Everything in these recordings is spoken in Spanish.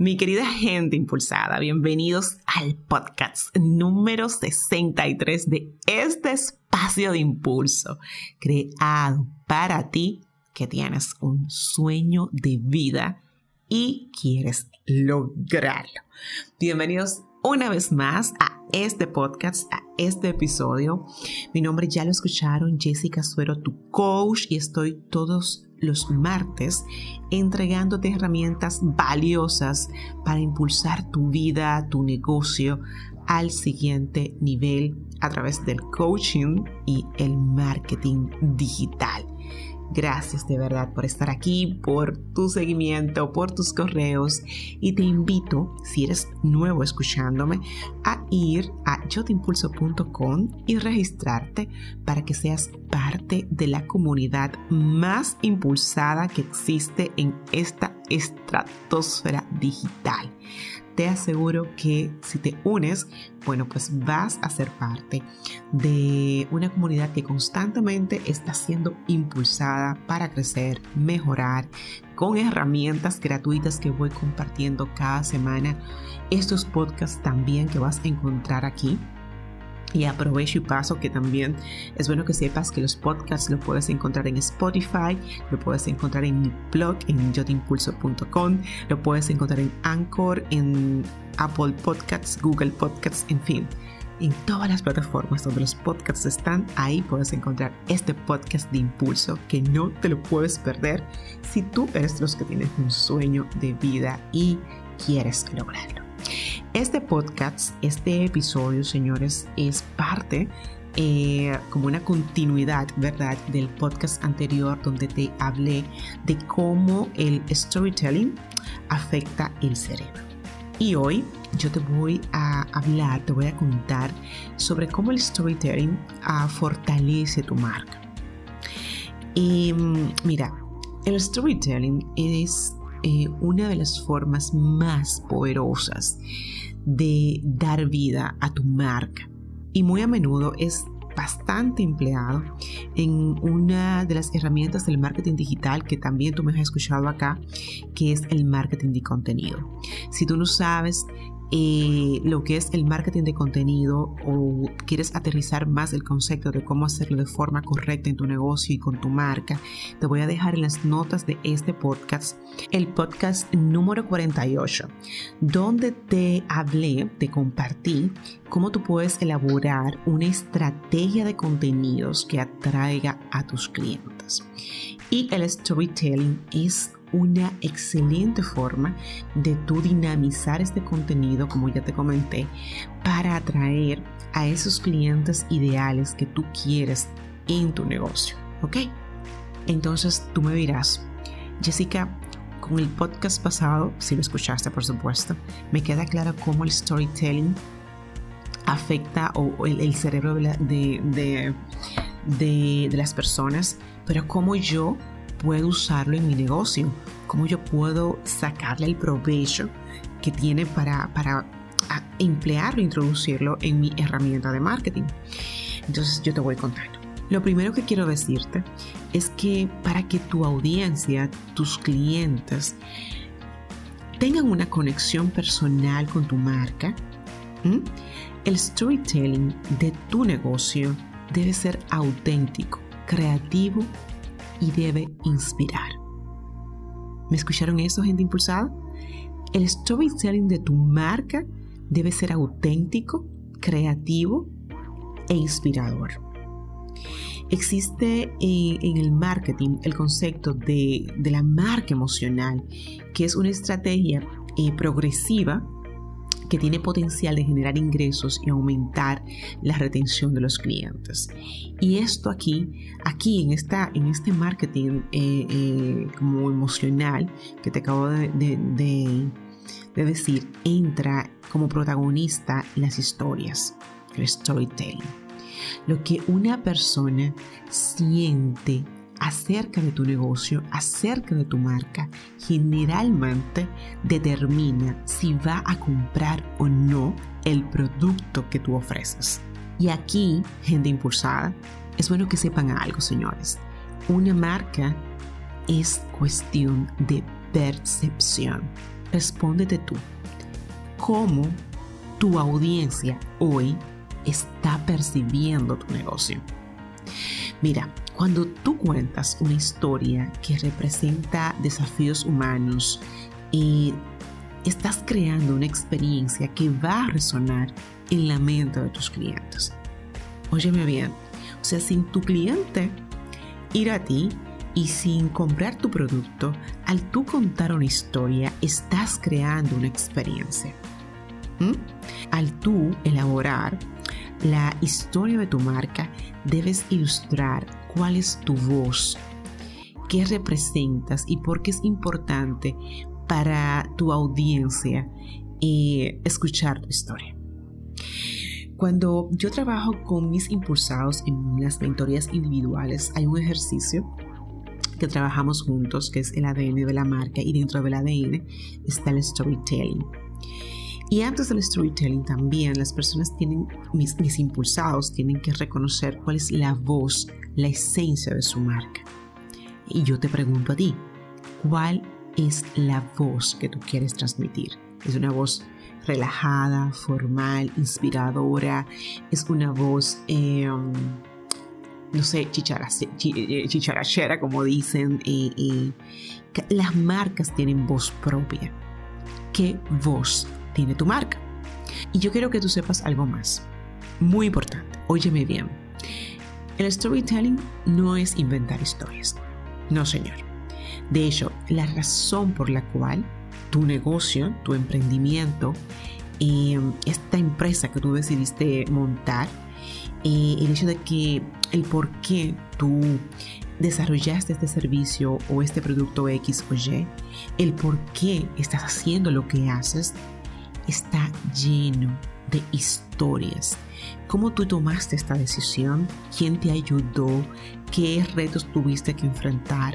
Mi querida gente impulsada, bienvenidos al podcast número 63 de este espacio de impulso, creado para ti que tienes un sueño de vida y quieres lograrlo. Bienvenidos una vez más a este podcast, a este episodio. Mi nombre ya lo escucharon, Jessica Suero, tu coach, y estoy todos los martes entregándote herramientas valiosas para impulsar tu vida, tu negocio al siguiente nivel a través del coaching y el marketing digital. Gracias de verdad por estar aquí, por tu seguimiento, por tus correos. Y te invito, si eres nuevo escuchándome, a ir a yotimpulso.com y registrarte para que seas parte de la comunidad más impulsada que existe en esta estratosfera digital te aseguro que si te unes, bueno, pues vas a ser parte de una comunidad que constantemente está siendo impulsada para crecer, mejorar, con herramientas gratuitas que voy compartiendo cada semana. Estos podcasts también que vas a encontrar aquí y aprovecho y paso que también es bueno que sepas que los podcasts los puedes encontrar en Spotify, lo puedes encontrar en mi blog en yotimpulso.com, lo puedes encontrar en Anchor, en Apple Podcasts, Google Podcasts, en fin. En todas las plataformas donde los podcasts están, ahí puedes encontrar este podcast de impulso que no te lo puedes perder si tú eres los que tienes un sueño de vida y quieres lograrlo. Este podcast, este episodio, señores, es parte eh, como una continuidad, ¿verdad?, del podcast anterior donde te hablé de cómo el storytelling afecta el cerebro. Y hoy yo te voy a hablar, te voy a contar sobre cómo el storytelling uh, fortalece tu marca. Y mm, mira, el storytelling es eh, una de las formas más poderosas de dar vida a tu marca y muy a menudo es bastante empleado en una de las herramientas del marketing digital que también tú me has escuchado acá, que es el marketing de contenido. Si tú no sabes eh, lo que es el marketing de contenido o quieres aterrizar más el concepto de cómo hacerlo de forma correcta en tu negocio y con tu marca, te voy a dejar en las notas de este podcast el podcast número 48, donde te hablé, te compartí cómo tú puedes elaborar una estrategia de contenidos que atraiga a tus clientes. Y el storytelling es una excelente forma de tú dinamizar este contenido, como ya te comenté, para atraer a esos clientes ideales que tú quieres en tu negocio. ¿Ok? Entonces tú me dirás, Jessica, con el podcast pasado, si lo escuchaste por supuesto, me queda claro cómo el storytelling afecta o, el, cerebro de, de, de las personas, pero cómo yo puedo usarlo en mi negocio, cómo yo puedo sacarle el provecho que tiene para, para emplearlo, introducirlo en mi herramienta de marketing. Entonces yo te voy contando. Lo primero que quiero decirte es que para que tu audiencia, tus clientes, tengan una conexión personal con tu marca, el storytelling de tu negocio debe ser auténtico, creativo y debe inspirar. ¿Me escucharon eso, gente impulsada? El storytelling de tu marca debe ser auténtico, creativo e inspirador. Existe eh, en el marketing el concepto de, la marca emocional, que es una estrategia eh, progresiva que tiene potencial de generar ingresos y aumentar la retención de los clientes. Y esto aquí, aquí en, esta, en este marketing eh, eh, como emocional que te acabo de, de, decir, entra como protagonista las historias, el storytelling. Lo que una persona siente acerca de tu negocio, acerca de tu marca, generalmente determina si va a comprar o no el producto que tú ofreces. Y aquí, gente impulsada, es bueno que sepan algo, señores. Una marca es cuestión de percepción. Respóndete tú. ¿Cómo tu audiencia hoy está percibiendo tu negocio? Mira, cuando tú cuentas una historia que representa desafíos humanos y estás creando una experiencia que va a resonar en la mente de tus clientes. Óyeme bien, o sea, sin tu cliente ir a ti y sin comprar tu producto, al tú contar una historia, estás creando una experiencia. ¿Mm? Al tú elaborar la historia de tu marca, debes ilustrar cuál es tu voz, qué representas y por qué es importante para tu audiencia eh, escuchar tu historia. Cuando yo trabajo con mis impulsados en las mentorías individuales, hay un ejercicio que trabajamos juntos, que es el ADN de la marca, y dentro del ADN está el storytelling. Y antes del storytelling también las personas tienen, mis, impulsados tienen que reconocer cuál es la voz la esencia de su marca. Y yo te pregunto a ti, ¿cuál es la voz que tú quieres transmitir? ¿Es una voz relajada, formal, inspiradora? ¿Es una voz, em, no sé, eh, chicharachera, como dicen? las marcas tienen voz propia. ¿Qué voz tiene tu marca? Y yo quiero que tú sepas algo más. Muy importante, óyeme bien. El storytelling no es inventar historias. No, señor. De hecho, la razón por la cual tu negocio, tu emprendimiento, em, esta empresa que tú decidiste montar, eh, el hecho de que el por qué tú desarrollaste este servicio o este producto X o Y, el por qué estás haciendo lo que haces, está lleno de historias. ¿Cómo tú tomaste esta decisión? ¿Quién te ayudó? ¿Qué retos tuviste que enfrentar?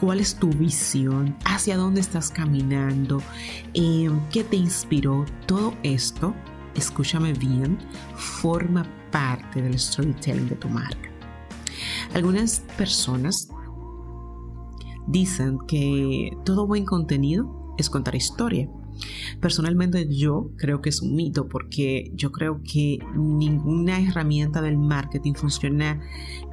¿Cuál es tu visión? ¿Hacia dónde estás caminando? Em, ¿Qué te inspiró? Todo esto, escúchame bien, forma parte del storytelling de tu marca. Algunas personas dicen que todo buen contenido es contar historia. Personalmente yo creo que es un mito porque yo creo que ninguna herramienta del marketing funciona,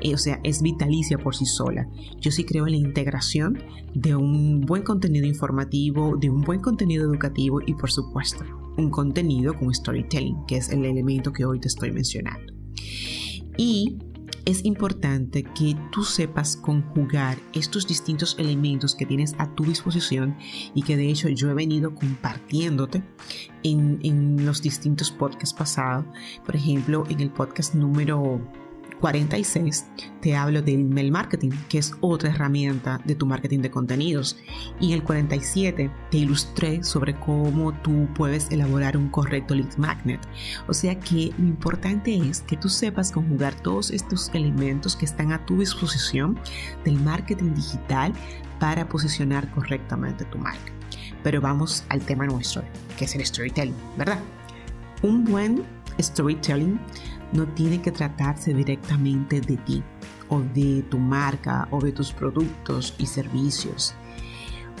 eh, o sea, es vitalicia por sí sola. Yo sí creo en la integración de un buen contenido informativo, de un buen contenido educativo y por supuesto un contenido con storytelling, que es el elemento que hoy te estoy mencionando. Y es importante que tú sepas conjugar estos distintos elementos que tienes a tu disposición y que de hecho yo he venido compartiéndote en, en los distintos podcasts pasados. Por ejemplo, en el podcast número 46 te hablo del email marketing, que es otra herramienta de tu marketing de contenidos. Y en el 47 te ilustré sobre cómo tú puedes elaborar un correcto lead magnet. O sea que lo importante es que tú sepas conjugar todos estos elementos que están a tu disposición del marketing digital para posicionar correctamente tu marca. Pero vamos al tema nuestro, que es el storytelling, ¿verdad? Un buen storytelling no tiene que tratarse directamente de ti o de tu marca o de tus productos y servicios.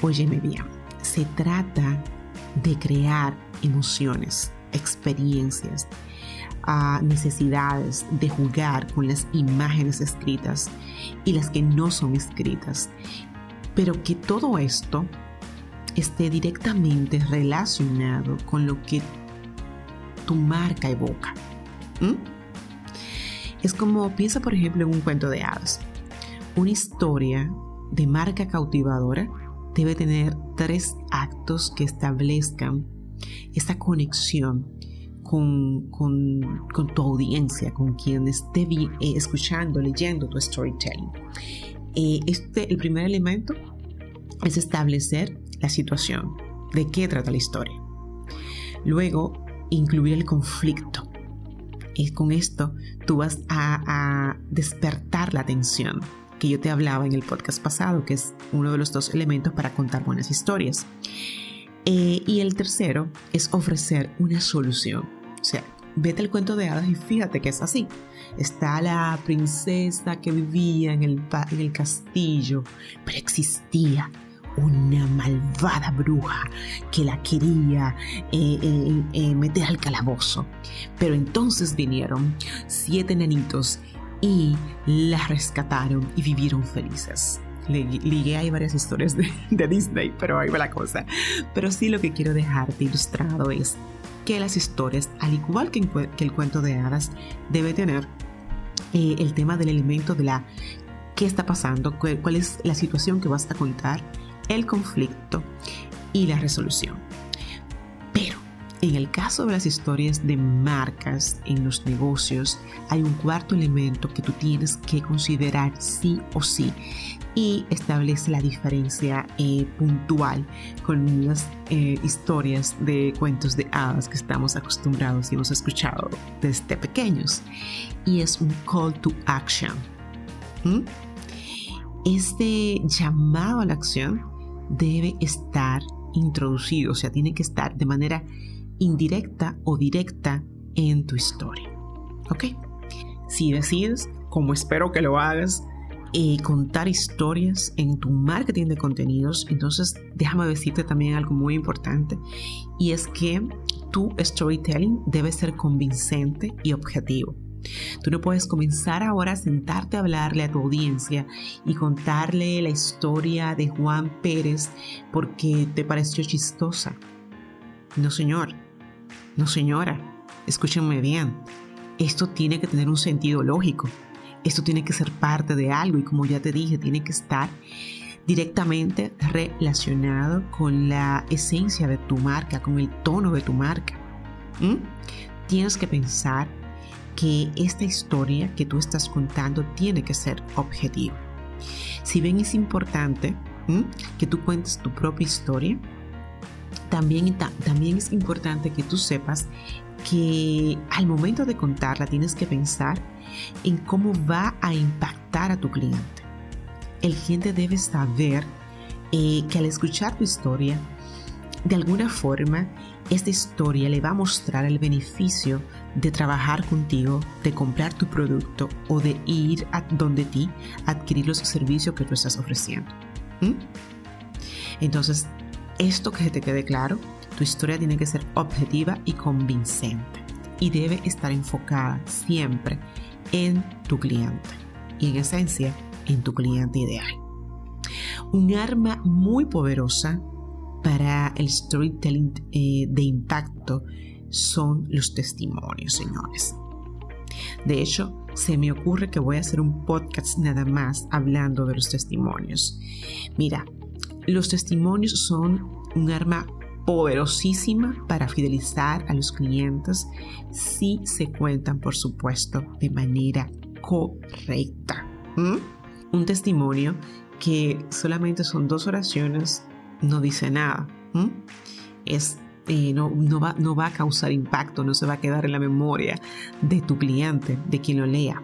Óyeme bien, se trata de crear emociones, experiencias, ah, necesidades de jugar con las imágenes escritas y las que no son escritas, pero que todo esto esté directamente relacionado con lo que tu marca evoca. Es como, piensa por ejemplo en un cuento de hadas. Una historia de marca cautivadora debe tener tres actos que establezcan esta conexión con, tu audiencia, con quien esté eh, escuchando, leyendo tu storytelling. Eh, este, el primer elemento es establecer la situación, de qué trata la historia. Luego, incluir el conflicto Y con esto tú vas a, despertar la atención que yo te hablaba en el podcast pasado, que es uno de los dos elementos para contar buenas historias. Eh, y el tercero es ofrecer una solución. O sea, vete al cuento de hadas y fíjate que es así. Está la princesa que vivía en el, en el castillo, pero existía una malvada bruja que la quería eh, eh, eh, meter al calabozo. Pero entonces vinieron siete nenitos y la rescataron y vivieron felices. Ligué ahí varias historias de, Disney, pero ahí va la cosa. Pero sí lo que quiero dejarte ilustrado es que las historias, al igual que, el cuento de hadas, debe tener el tema del elemento de la qué está pasando, cuál es la situación que vas a contar el conflicto y la resolución. Pero en el caso de las historias de marcas en los negocios, hay un cuarto elemento que tú tienes que considerar sí o sí y establece la diferencia eh, puntual con las eh, historias de cuentos de hadas que estamos acostumbrados y hemos escuchado desde pequeños. Y es un call to action. ¿Mm? Este llamado a la acción debe estar introducido, o sea, tiene que estar de manera indirecta o directa en tu historia. ¿Ok? Si decides, como espero que lo hagas, eh, contar historias en tu marketing de contenidos, entonces déjame decirte también algo muy importante y es que tu storytelling debe ser convincente y objetivo. Tú no puedes comenzar ahora a sentarte a hablarle a tu audiencia y contarle la historia de Juan Pérez porque te pareció chistosa. No, señor. No, señora. Escúchenme bien. Esto tiene que tener un sentido lógico. Esto tiene que ser parte de algo y como ya te dije, tiene que estar directamente relacionado con la esencia de tu marca, con el tono de tu marca. ¿Mm? Tienes que pensar que esta historia que tú estás contando tiene que ser objetiva. Si bien es importante que tú cuentes tu propia historia, también, también es importante que tú sepas que al momento de contarla tienes que pensar en cómo va a impactar a tu cliente. El cliente debe saber eh, que al escuchar tu historia, de alguna forma, esta historia le va a mostrar el beneficio de trabajar contigo, de comprar tu producto o de ir a donde ti adquirir los servicios que tú estás ofreciendo. ¿Mm? Entonces, esto que te quede claro, tu historia tiene que ser objetiva y convincente y debe estar enfocada siempre en tu cliente y en esencia en tu cliente ideal. Un arma muy poderosa para el storytelling eh, de impacto son los testimonios, señores. De hecho, se me ocurre que voy a hacer un podcast nada más hablando de los testimonios. Mira, los testimonios son un arma poderosísima para fidelizar a los clientes si se cuentan, por supuesto, de manera correcta. Un testimonio que solamente son dos oraciones no dice nada. Es, no, no, va, no va a causar impacto, no se va a quedar en la memoria de tu cliente, de quien lo lea.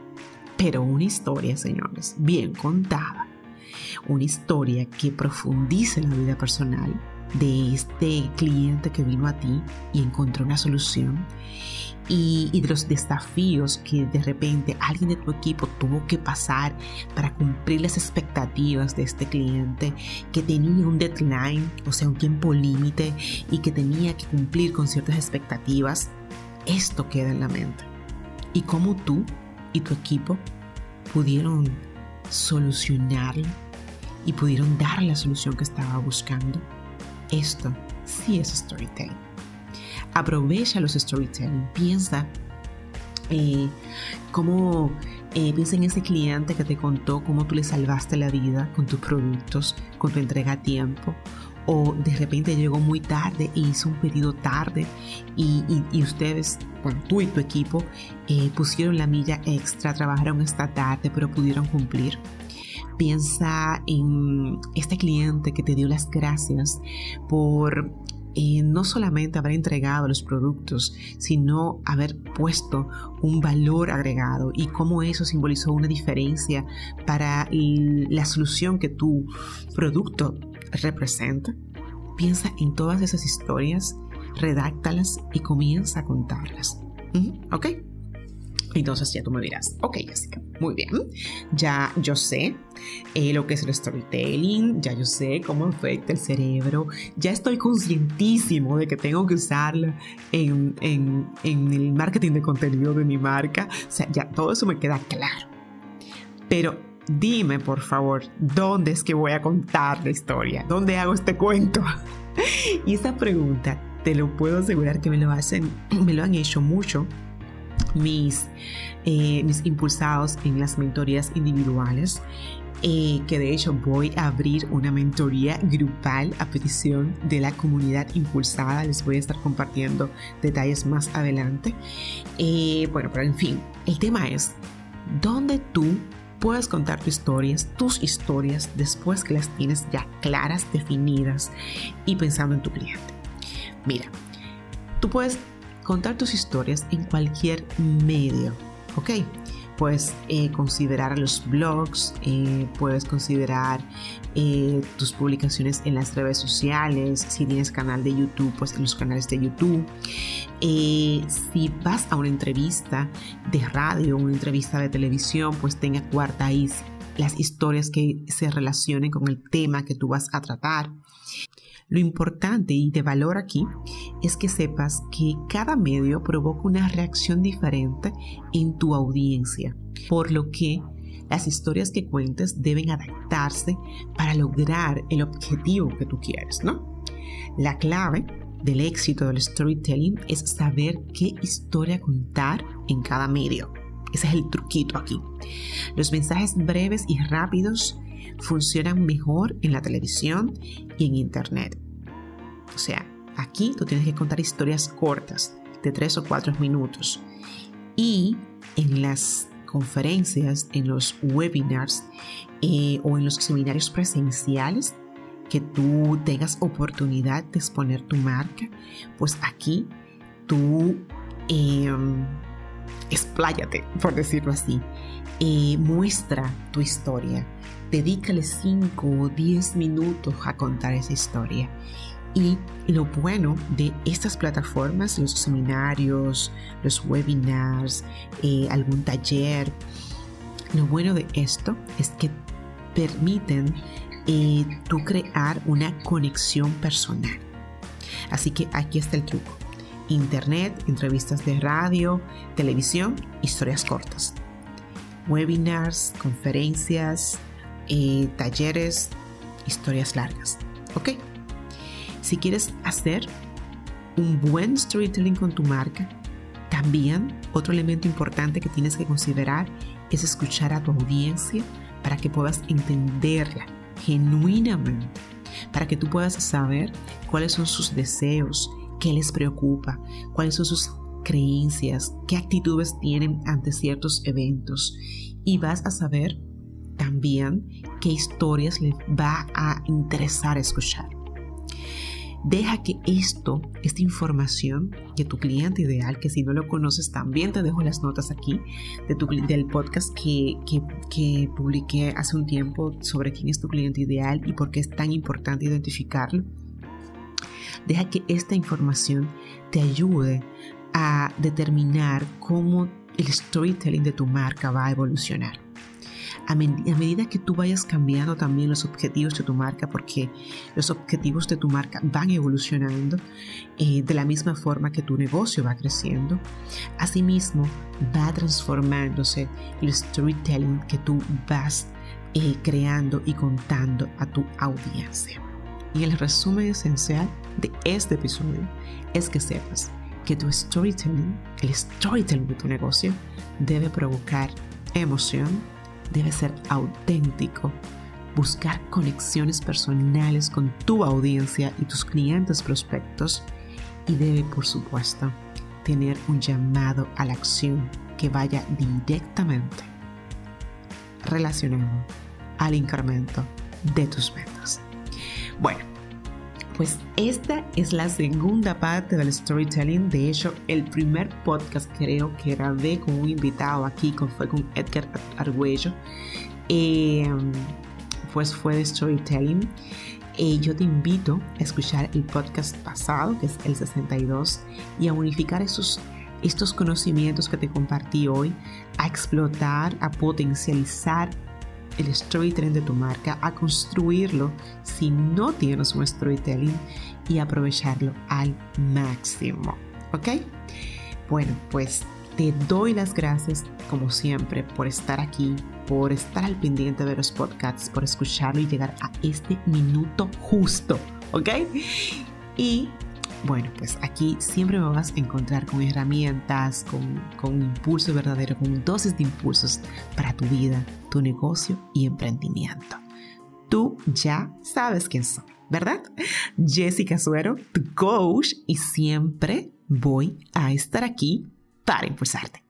Pero una historia, señores, bien contada, una historia que profundice la vida personal de este cliente que vino a ti y encontró una solución y, de los desafíos que de repente alguien de tu equipo tuvo que pasar para cumplir las expectativas de este cliente que tenía un deadline, o sea, un tiempo límite y que tenía que cumplir con ciertas expectativas, esto queda en la mente. Y cómo tú y tu equipo pudieron solucionarlo y pudieron dar la solución que estaba buscando. Esto sí es storytelling aprovecha los storytelling, piensa eh, cómo eh, piensa en ese cliente que te contó cómo tú le salvaste la vida con tus productos, con tu entrega a tiempo, o de repente llegó muy tarde e hizo un pedido tarde y, ustedes, bueno, tú y tu equipo eh, pusieron la milla extra, trabajaron esta tarde, pero pudieron cumplir. Piensa en este cliente que te dio las gracias por eh, no solamente haber entregado los productos, sino haber puesto un valor agregado y cómo eso simbolizó una diferencia para la solución que tu producto representa. Piensa en todas esas historias, redáctalas y comienza a contarlas. ¿Ok? Entonces ya tú me dirás, ok Jessica, muy bien, ya yo sé eh, lo que es el storytelling, ya yo sé cómo afecta el cerebro, ya estoy conscientísimo de que tengo que usarla en, en, en el marketing de contenido de mi marca, o sea, ya todo eso me queda claro. Pero dime por favor, ¿dónde es que voy a contar la historia? ¿Dónde hago este cuento? y esa pregunta, te lo puedo asegurar que me lo hacen, me lo han hecho mucho mis, eh, mis impulsados en las mentorías individuales. Eh, que de hecho voy a abrir una mentoría grupal a petición de la comunidad impulsada. Les voy a estar compartiendo detalles más adelante. Eh, bueno, pero en fin, el tema es dónde tú puedes contar tus historias, tus historias, después que las tienes ya claras, definidas y pensando en tu cliente. Mira, tú puedes contar tus historias en cualquier medio, ¿ok? Puedes eh, considerar los blogs, eh, puedes considerar eh, tus publicaciones en las redes sociales, si tienes canal de YouTube, pues en los canales de YouTube. si vas a una entrevista de radio, una entrevista de televisión, pues tenga cuarta ahí las historias que se relacionen con el tema que tú vas a tratar. Lo importante y de valor aquí es que sepas que cada medio provoca una reacción diferente en tu audiencia, por lo que las historias que cuentes deben adaptarse para lograr el objetivo que tú quieres, ¿no? La clave del éxito del storytelling es saber qué historia contar en cada medio. Ese es el truquito aquí. Los mensajes breves y rápidos funcionan mejor en la televisión y en Internet. O sea, aquí tú tienes que contar historias cortas, de tres o cuatro minutos. Y en las conferencias, en los webinars eh, o en los seminarios presenciales que tú tengas oportunidad de exponer tu marca, pues aquí tú eh, expláyate, por decirlo así. Eh, muestra tu historia. Dedícale 5 o 10 minutos a contar esa historia. Y lo bueno de estas plataformas, los seminarios, los webinars, eh, algún taller, lo bueno de esto es que permiten eh, tú crear una conexión personal. Así que aquí está el truco. Internet, entrevistas de radio, televisión, historias cortas. Webinars, conferencias, eh, talleres, historias largas. ¿Ok? Si quieres hacer un buen storytelling con tu marca, también otro elemento importante que tienes que considerar es escuchar a tu audiencia para que puedas entenderla genuinamente, para que tú puedas saber cuáles son sus deseos, qué les preocupa, cuáles son sus creencias, qué actitudes tienen ante ciertos eventos y vas a saber también qué historias les va a interesar escuchar. Deja que esto, esta información de tu cliente ideal, que si no lo conoces también te dejo las notas aquí de tu, del podcast que, que, que publiqué hace un tiempo sobre quién es tu cliente ideal y por qué es tan importante identificarlo. Deja que esta información te ayude a determinar cómo el storytelling de tu marca va a evolucionar a, medida que tú vayas cambiando también los objetivos de tu marca, porque los objetivos de tu marca van evolucionando eh, de la misma forma que tu negocio va creciendo, asimismo va transformándose el storytelling que tú vas eh, creando y contando a tu audiencia. Y el resumen esencial de este episodio es que sepas que tu storytelling, el storytelling de tu negocio, debe provocar emoción, debe ser auténtico, buscar conexiones personales con tu audiencia y tus clientes prospectos y debe, por supuesto, tener un llamado a la acción que vaya directamente relacionado al incremento de tus ventas. Bueno, pues esta es la segunda parte del storytelling. De hecho, el primer podcast creo que grabé con un invitado aquí, fue con Edgar Argüello, em, pues fue de storytelling. Eh, yo te invito a escuchar el podcast pasado, que es el 62, y a unificar esos estos conocimientos que te compartí hoy, a explotar, a potencializar el storytelling de tu marca, a construirlo si no tienes un storytelling y aprovecharlo al máximo. ¿Ok? Bueno, pues te doy las gracias como siempre por estar aquí, por estar al pendiente de los podcasts, por escucharlo y llegar a este minuto justo. ¿Ok? Y bueno, pues aquí siempre me vas a encontrar con herramientas, con, con un impulso verdadero, con dosis de impulsos para tu vida, tu negocio y emprendimiento. Tú ya sabes quién soy, ¿verdad? Jessica Suero, tu coach, y siempre voy a estar aquí para impulsarte.